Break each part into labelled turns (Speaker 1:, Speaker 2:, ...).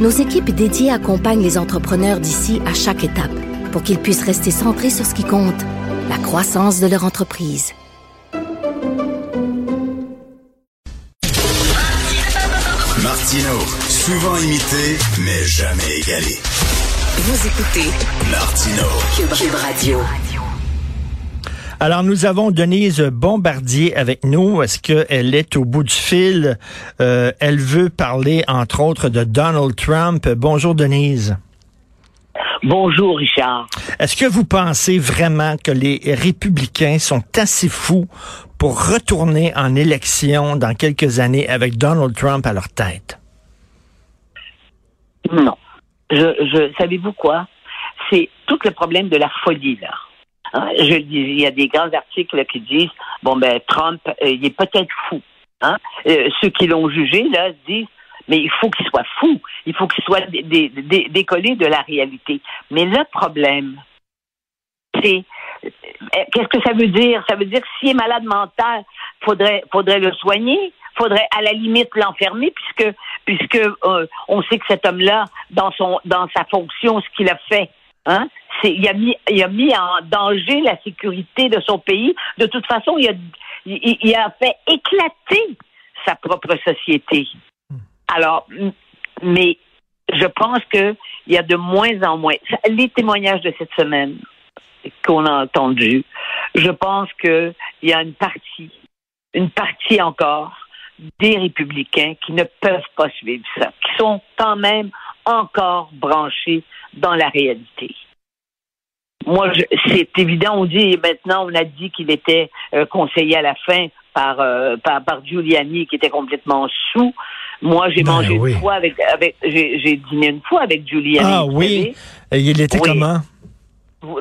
Speaker 1: nos équipes dédiées accompagnent les entrepreneurs d'ici à chaque étape pour qu'ils puissent rester centrés sur ce qui compte, la croissance de leur entreprise.
Speaker 2: Martino, souvent imité, mais jamais égalé.
Speaker 3: Vous écoutez
Speaker 2: Martino,
Speaker 3: Cube, Cube Radio.
Speaker 4: Alors, nous avons Denise Bombardier avec nous. Est-ce qu'elle est au bout du fil? Euh, elle veut parler, entre autres, de Donald Trump. Bonjour, Denise.
Speaker 5: Bonjour, Richard.
Speaker 4: Est-ce que vous pensez vraiment que les républicains sont assez fous pour retourner en élection dans quelques années avec Donald Trump à leur tête?
Speaker 5: Non. Je, je, savez-vous quoi? C'est tout le problème de la folie, là. Hein? Je il y a des grands articles qui disent, bon, ben, Trump, euh, il est peut-être fou. Hein? Euh, ceux qui l'ont jugé, là, disent, mais il faut qu'il soit fou. Il faut qu'il soit dé- dé- dé- décollé de la réalité. Mais le problème, c'est euh, qu'est-ce que ça veut dire? Ça veut dire que s'il est malade mental, faudrait, faudrait le soigner. Faudrait à la limite l'enfermer puisque puisque euh, on sait que cet homme-là, dans son dans sa fonction, ce qu'il a fait, hein, il a mis il a mis en danger la sécurité de son pays. De toute façon, il a il, il a fait éclater sa propre société. Alors, m- mais je pense que il y a de moins en moins. Les témoignages de cette semaine qu'on a entendus, je pense qu'il y a une partie, une partie encore des républicains qui ne peuvent pas suivre ça, qui sont quand même encore branchés dans la réalité. Moi, c'est évident, on dit maintenant, on a dit qu'il était euh, conseillé à la fin par, euh, par, par Giuliani, qui était complètement sous. Moi, j'ai
Speaker 4: Ben
Speaker 5: mangé
Speaker 4: oui.
Speaker 5: une fois avec, avec j'ai dîné une fois avec Giuliani.
Speaker 4: Ah oui. Et il était
Speaker 5: Oui.
Speaker 4: comment?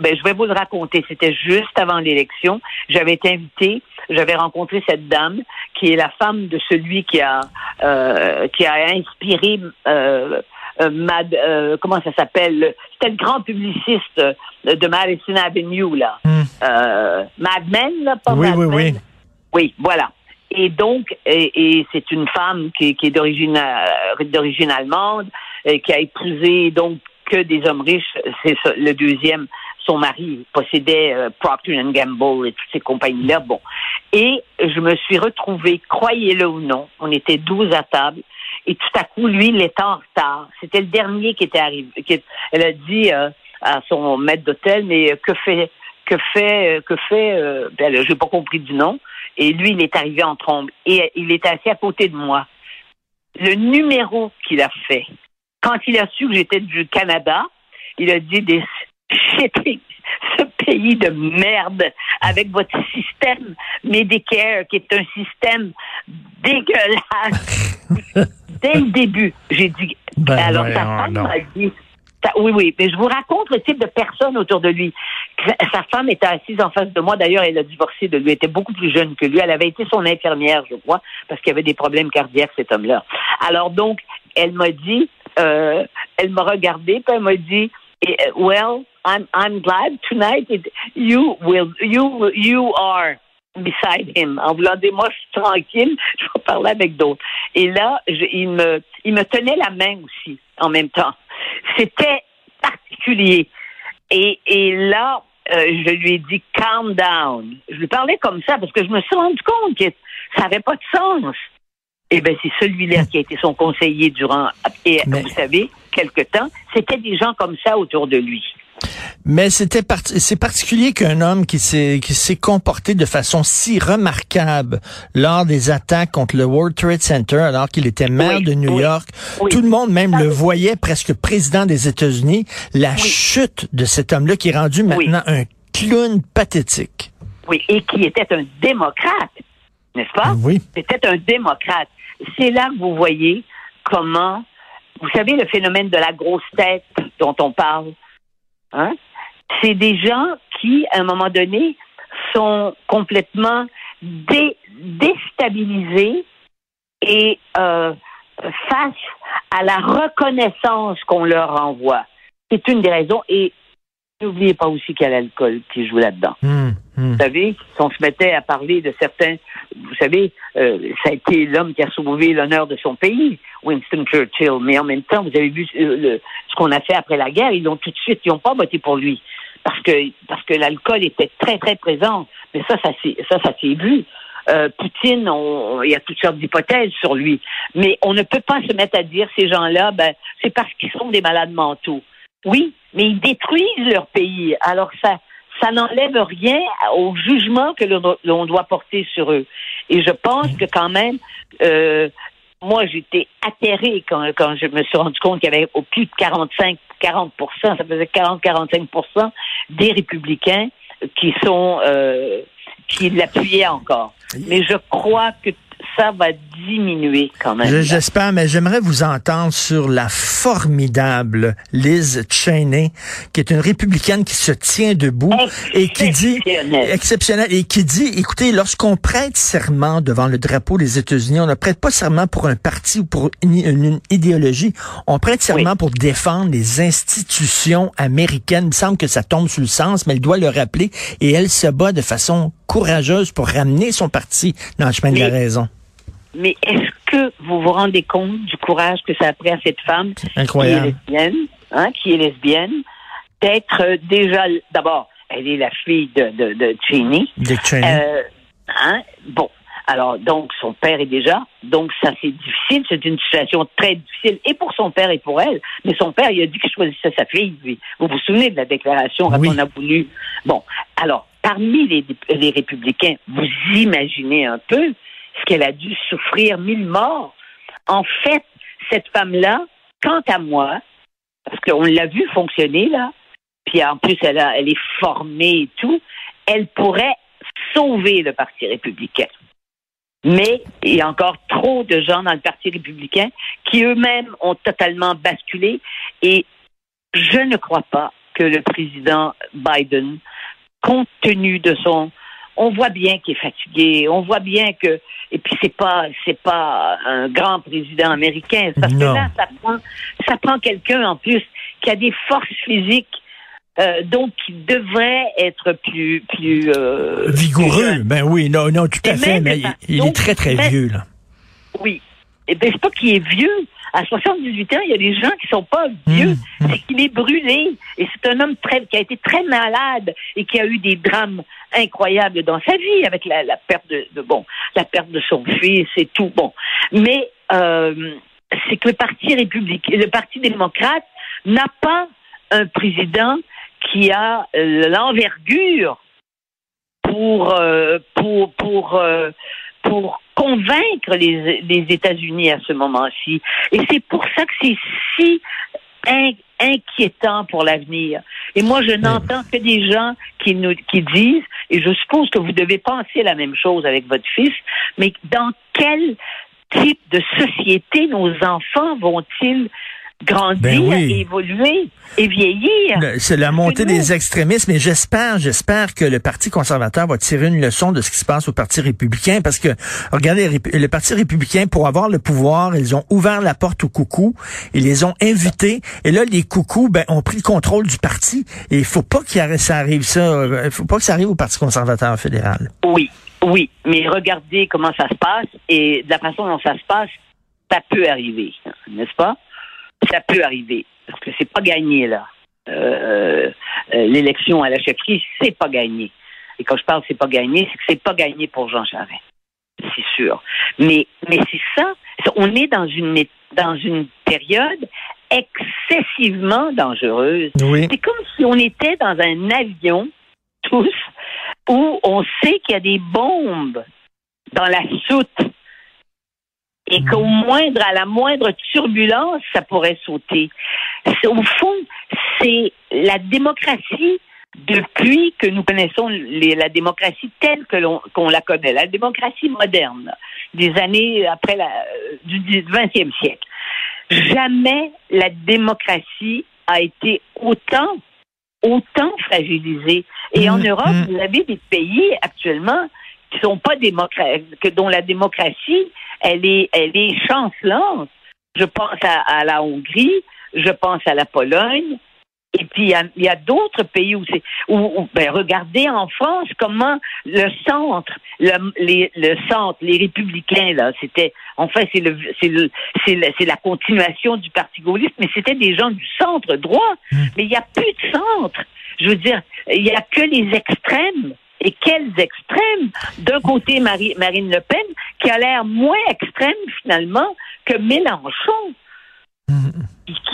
Speaker 5: Ben, je vais vous le raconter. C'était juste avant l'élection. J'avais été invitée. J'avais rencontré cette dame qui est la femme de celui qui a euh, qui a inspiré euh, Mad, euh, comment ça s'appelle C'était le grand publiciste euh, de Madison Avenue là.
Speaker 4: Hmm.
Speaker 5: Euh, Mad Men là, pas
Speaker 4: Oui,
Speaker 5: Mad
Speaker 4: oui,
Speaker 5: Men?
Speaker 4: oui.
Speaker 5: Oui, voilà. Et donc, et, et c'est une femme qui, qui est d'origine euh, d'origine allemande, euh, qui a épousé donc que des hommes riches. C'est le deuxième. Son mari possédait euh, Procter Gamble et toutes ces compagnies-là. Bon. Et je me suis retrouvée, croyez-le ou non, on était 12 à table, et tout à coup, lui, il était en retard. C'était le dernier qui était arrivé. elle a dit euh, à son maître d'hôtel, mais euh, que fait que fait euh, que fait euh, ben, là, j'ai pas compris du nom et lui il est arrivé en trombe et il était assis à côté de moi le numéro qu'il a fait quand il a su que j'étais du Canada il a dit des ce pays de merde avec votre système Medicare qui est un système dégueulasse dès le début j'ai dit
Speaker 4: Ben,
Speaker 5: alors sa
Speaker 4: voyons
Speaker 5: femme m'a dit oui, oui, mais je vous raconte le type de personne autour de lui. Sa femme était assise en face de moi. D'ailleurs, elle a divorcé de lui. Elle était beaucoup plus jeune que lui. Elle avait été son infirmière, je crois, parce qu'il avait des problèmes cardiaques, cet homme-là. Alors donc, elle m'a dit, euh, elle m'a regardé, puis elle m'a dit, eh, well, I'm, I'm glad tonight it- you will, you, you are beside him. En voulant dire, moi, je suis tranquille, je vais parler avec d'autres. Et là, je- il me, il me tenait la main aussi, en même temps. C'était particulier. Et, et là, euh, je lui ai dit calm down. Je lui parlais comme ça parce que je me suis rendu compte que ça n'avait pas de sens. Eh bien, c'est celui-là qui a été son conseiller durant, et
Speaker 4: Mais-
Speaker 5: vous savez, quelque temps. C'était des gens comme ça autour de lui.
Speaker 4: Mais c'était part- c'est particulier qu'un homme qui s'est qui s'est comporté de façon si remarquable lors des attaques contre le World Trade Center alors qu'il était maire
Speaker 5: Oui,
Speaker 4: de New
Speaker 5: oui,
Speaker 4: York,
Speaker 5: oui.
Speaker 4: tout le monde même le voyait presque président des États-Unis, la chute de cet homme-là qui est rendu maintenant un clown pathétique.
Speaker 5: Oui, et qui était un démocrate, n'est-ce pas?
Speaker 4: Oui.
Speaker 5: C'était un démocrate. C'est là que vous voyez comment vous savez, le phénomène de la grosse tête dont on parle, hein? c'est des gens qui, à un moment donné, sont complètement dé- déstabilisés et euh, face à la reconnaissance qu'on leur envoie. C'est une des raisons. Et n'oubliez pas aussi qu'il y a l'alcool qui joue là-dedans.
Speaker 4: Hum, hum.
Speaker 5: Vous savez, si on se mettait à parler de certains, vous savez, euh, ça a été l'homme qui a sauvé l'honneur de son pays, Winston Churchill. Mais en même temps, vous avez vu euh, ce qu'on a fait après la guerre. Ils l'ont tout de suite, ils n'ont pas voté pour lui parce que parce que l'alcool était très très présent. Mais ça, ça s'est ça, ça s'est vu. Euh, Poutine, il y a toutes sortes d'hypothèses sur lui, mais on ne peut pas se mettre à dire ces gens-là, ben c'est parce qu'ils sont des malades mentaux. Oui, mais ils détruisent leur pays. Alors ça, ça n'enlève rien au jugement que l'on doit porter sur eux. Et je pense que quand même, euh, moi j'étais atterrée quand, quand je me suis rendu compte qu'il y avait au plus de 45, 40 ça faisait 40-45 des républicains qui sont euh, qui l'appuyaient encore. Mais je crois que ça va diminuer quand même.
Speaker 4: Je- J'espère, mais j'aimerais vous entendre sur la formidable Liz Cheney, qui est une républicaine qui se tient debout et qui dit
Speaker 5: Exceptionnelle.
Speaker 4: exceptionnel et qui dit, écoutez, lorsqu'on prête serment devant le drapeau des États-Unis, on ne prête pas serment pour un parti ou pour une, une- une idéologie, on prête serment pour défendre les institutions américaines. Il me semble que ça tombe sous le sens, mais elle doit le rappeler et elle se bat de façon courageuse pour ramener son parti dans le chemin de la raison.
Speaker 5: Mais est-ce que vous vous rendez compte du courage que ça a pris à cette femme
Speaker 4: Incroyable.
Speaker 5: qui est lesbienne, hein, qui est lesbienne, d'être euh, déjà d'abord, elle est la fille de de, de Cheney.
Speaker 4: Dick Cheney.
Speaker 5: Euh, hein, bon, alors donc son père est déjà, donc ça c'est difficile, c'est une situation très difficile et pour son père et pour elle. Mais son père, il a dit qu'il choisissait sa fille. Lui. Vous vous souvenez de la déclaration quand
Speaker 4: Oui.
Speaker 5: on a voulu. Bon, alors parmi les, les républicains, vous imaginez un peu qu'elle a dû souffrir mille morts. En fait, cette femme-là, quant à moi, parce qu'on l'a vu fonctionner là, puis en plus elle, elle est formée et tout, elle pourrait sauver le Parti républicain. Mais il y a encore trop de gens dans le Parti républicain qui eux-mêmes ont totalement basculé et je ne crois pas que le président Biden, compte tenu de son on voit bien qu'il est fatigué, on voit bien que et puis c'est pas c'est pas un grand président américain parce
Speaker 4: Non.
Speaker 5: que là ça prend ça prend quelqu'un en plus qui a des forces physiques euh, donc qui devrait être plus plus euh,
Speaker 4: Vigoureux, ben oui, non, non, tout à
Speaker 5: Et
Speaker 4: fait,
Speaker 5: même
Speaker 4: mais il, est très, très vieux, là.
Speaker 5: Oui. Et ben c'est pas qu'il est vieux. À 78 ans, il y a des gens qui sont pas vieux.
Speaker 4: Mmh,
Speaker 5: C'est qu'il est brûlé. Et c'est un homme très, qui a été très malade et qui a eu des drames incroyables dans sa vie avec la, la perte de, de- bon, la perte de son fils et tout. Bon. Mais, euh, c'est que le Parti républicain, le Parti démocrate n'a pas un président qui a l'envergure pour euh, pour pour euh, pour convaincre les, États-Unis à ce moment-ci. Et c'est pour ça que c'est si in- inquiétant pour l'avenir. Et moi, je n'entends que des gens qui nous qui disent, et je suppose que vous devez penser la même chose avec votre fils, mais dans quel type de société nos enfants vont-ils grandir,
Speaker 4: Ben oui.
Speaker 5: évoluer et vieillir?
Speaker 4: Le- C'est la montée des extrémismes, et j'espère, j'espère que le Parti conservateur va tirer une leçon de ce qui se passe au Parti républicain, parce que, regardez, le Parti républicain, pour avoir le pouvoir, ils ont ouvert la porte aux coucous, ils les ont invités, et là, les coucous, ben, ont pris le contrôle du parti, et il faut pas qu'il arri- ça arrive ça, euh, il faut pas que ça arrive au Parti conservateur fédéral.
Speaker 5: Oui, oui, mais regardez comment ça se passe et de la façon dont ça se passe, ça peut arriver, n'est-ce pas? Ça peut arriver parce que c'est pas gagné là. Euh, euh, L'élection à la chefferie, c'est pas gagné. Et quand je parle c'est pas gagné, c'est que c'est pas gagné pour Jean Charest, c'est sûr. Mais mais c'est ça. On est dans une dans une période excessivement dangereuse.
Speaker 4: Oui.
Speaker 5: C'est comme si on était dans un avion, tous, où on sait qu'il y a des bombes dans la soute et qu'au moindre, à la moindre turbulence, ça pourrait sauter. Au fond, c'est la démocratie depuis que nous connaissons les- la démocratie telle que l'on qu'on la connaît, la démocratie moderne des années après la, du 20e siècle. Jamais la démocratie a été autant, autant fragilisée. Et en
Speaker 4: Mm,
Speaker 5: Europe,
Speaker 4: mm.
Speaker 5: vous avez des pays actuellement qui sont pas démocratiques, que dont la démocratie, elle est, elle est chancelante. Je pense à, à la Hongrie, je pense à la Pologne, et puis il y a, a d'autres pays où c'est où, où- ben, regardez en France comment le centre, le, les, le centre, les républicains là, c'était en fait c'est le c'est le c'est le- c'est la continuation du parti gaulliste, mais c'était des gens du centre droit. Mais il n'y a plus de centre. Je veux dire, il n'y a que les extrêmes. Et quels extrêmes D'un côté, Marie, Marine Le Pen, qui a l'air moins extrême finalement que Mélenchon.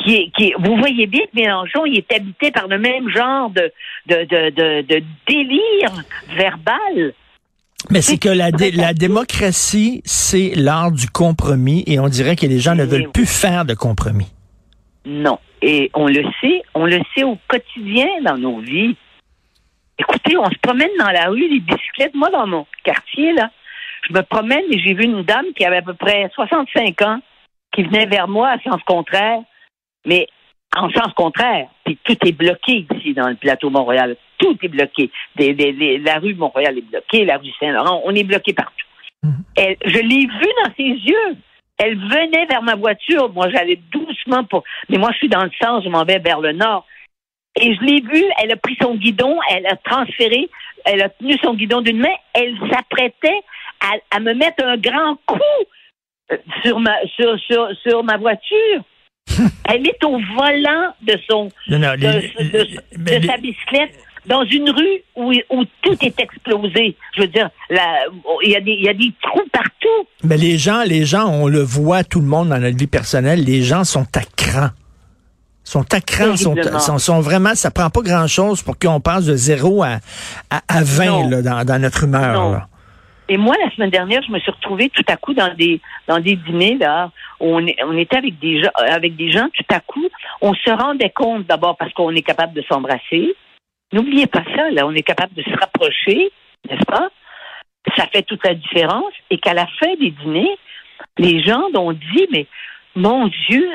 Speaker 5: Qui est, qui est- vous voyez bien que Mélenchon, il est habité par le même genre de, de, de, de, de délire verbal.
Speaker 4: Mais c'est que la, dé- la démocratie, c'est l'art du compromis et on dirait que les gens ne
Speaker 5: Oui,
Speaker 4: veulent plus faire de compromis.
Speaker 5: Non. Et on le sait, on le sait au quotidien dans nos vies. Écoutez, on se promène dans la rue, les bicyclettes. Moi, dans mon quartier, là, je me promène et j'ai vu une dame qui avait à peu près 65 ans, qui venait vers moi à sens contraire, mais en sens contraire. Puis tout est bloqué ici dans le plateau Montréal. Tout est bloqué. Des- des- des- la rue Montréal est bloquée, la rue Saint-Laurent, on est bloqué partout. Elle- je l'ai vue dans ses yeux. Elle venait vers ma voiture. Moi, j'allais doucement pour. Mais moi, je suis dans le sens, je m'en vais vers le nord. Et je l'ai vue, elle a pris son guidon, elle a transféré, elle a tenu son guidon d'une main, elle s'apprêtait à, à me mettre un grand coup euh, sur ma, sur, sur, sur ma voiture. elle est au volant de son,
Speaker 4: Non, non,
Speaker 5: de,
Speaker 4: les-
Speaker 5: de-
Speaker 4: mais
Speaker 5: de
Speaker 4: les-
Speaker 5: sa bicyclette dans une rue où, où tout est explosé. Je veux dire, il y, a des- il y a des trous partout.
Speaker 4: Mais les gens, les gens, on le voit tout le monde dans notre vie personnelle, les gens sont à cran. Sont à cran, sont,
Speaker 5: Terriblement.
Speaker 4: sont, sont vraiment, ça prend pas grand chose pour qu'on passe de 0 à, à, à 20
Speaker 5: Non.
Speaker 4: là, dans, dans notre humeur. Là.
Speaker 5: Et moi, la semaine dernière, je me suis retrouvée tout à coup dans des dans des dîners là. Où on, on était avec des gens, avec des gens. Tout à coup, on se rendait compte d'abord parce qu'on est capable de s'embrasser. N'oubliez pas ça. Là, on est capable de se rapprocher, n'est-ce pas? Ça fait toute la différence. Et qu'à la fin des dîners, les gens ont dit mais mon Dieu,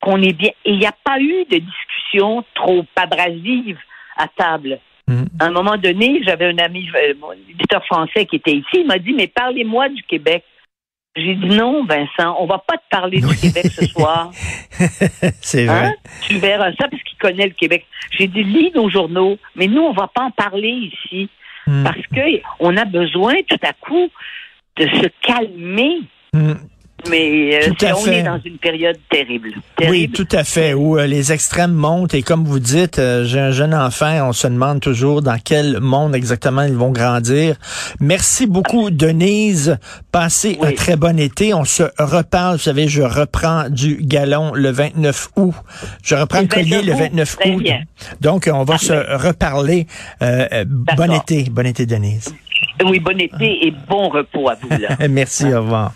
Speaker 5: qu'on est bien. Et il n'y a pas eu de discussion trop abrasive à table.
Speaker 4: Mm.
Speaker 5: À un moment donné, j'avais un ami, euh, mon éditeur français qui était ici, il m'a dit, mais parlez-moi du Québec. J'ai dit non, Vincent, on va pas te parler du Québec ce soir.
Speaker 4: C'est vrai.
Speaker 5: Hein? Tu verras ça parce qu'il connaît le Québec. J'ai dit, lis nos journaux, mais nous, on va pas en parler ici.
Speaker 4: Mm.
Speaker 5: Parce que on a besoin tout à coup de se calmer.
Speaker 4: Mm.
Speaker 5: Mais euh,
Speaker 4: Tout à
Speaker 5: c'est- on
Speaker 4: fait.
Speaker 5: est dans une période terrible.
Speaker 4: Oui, tout à fait. Où euh, les extrêmes montent et comme vous dites, euh, j'ai un jeune enfant, on se demande toujours dans quel monde exactement ils vont grandir. Merci beaucoup, Denise. Passez
Speaker 5: Oui.
Speaker 4: un très bon été. On se reparle. Vous savez, je reprends du galon le 29 août. Je reprends
Speaker 5: Le
Speaker 4: collier
Speaker 5: 29
Speaker 4: le
Speaker 5: août,
Speaker 4: 29
Speaker 5: très
Speaker 4: août.
Speaker 5: bien.
Speaker 4: Donc, on va
Speaker 5: Parfait.
Speaker 4: se reparler. Bon été. Bon été, Denise.
Speaker 5: Oui, bon été et bon repos à vous. Là.
Speaker 4: Merci, au revoir.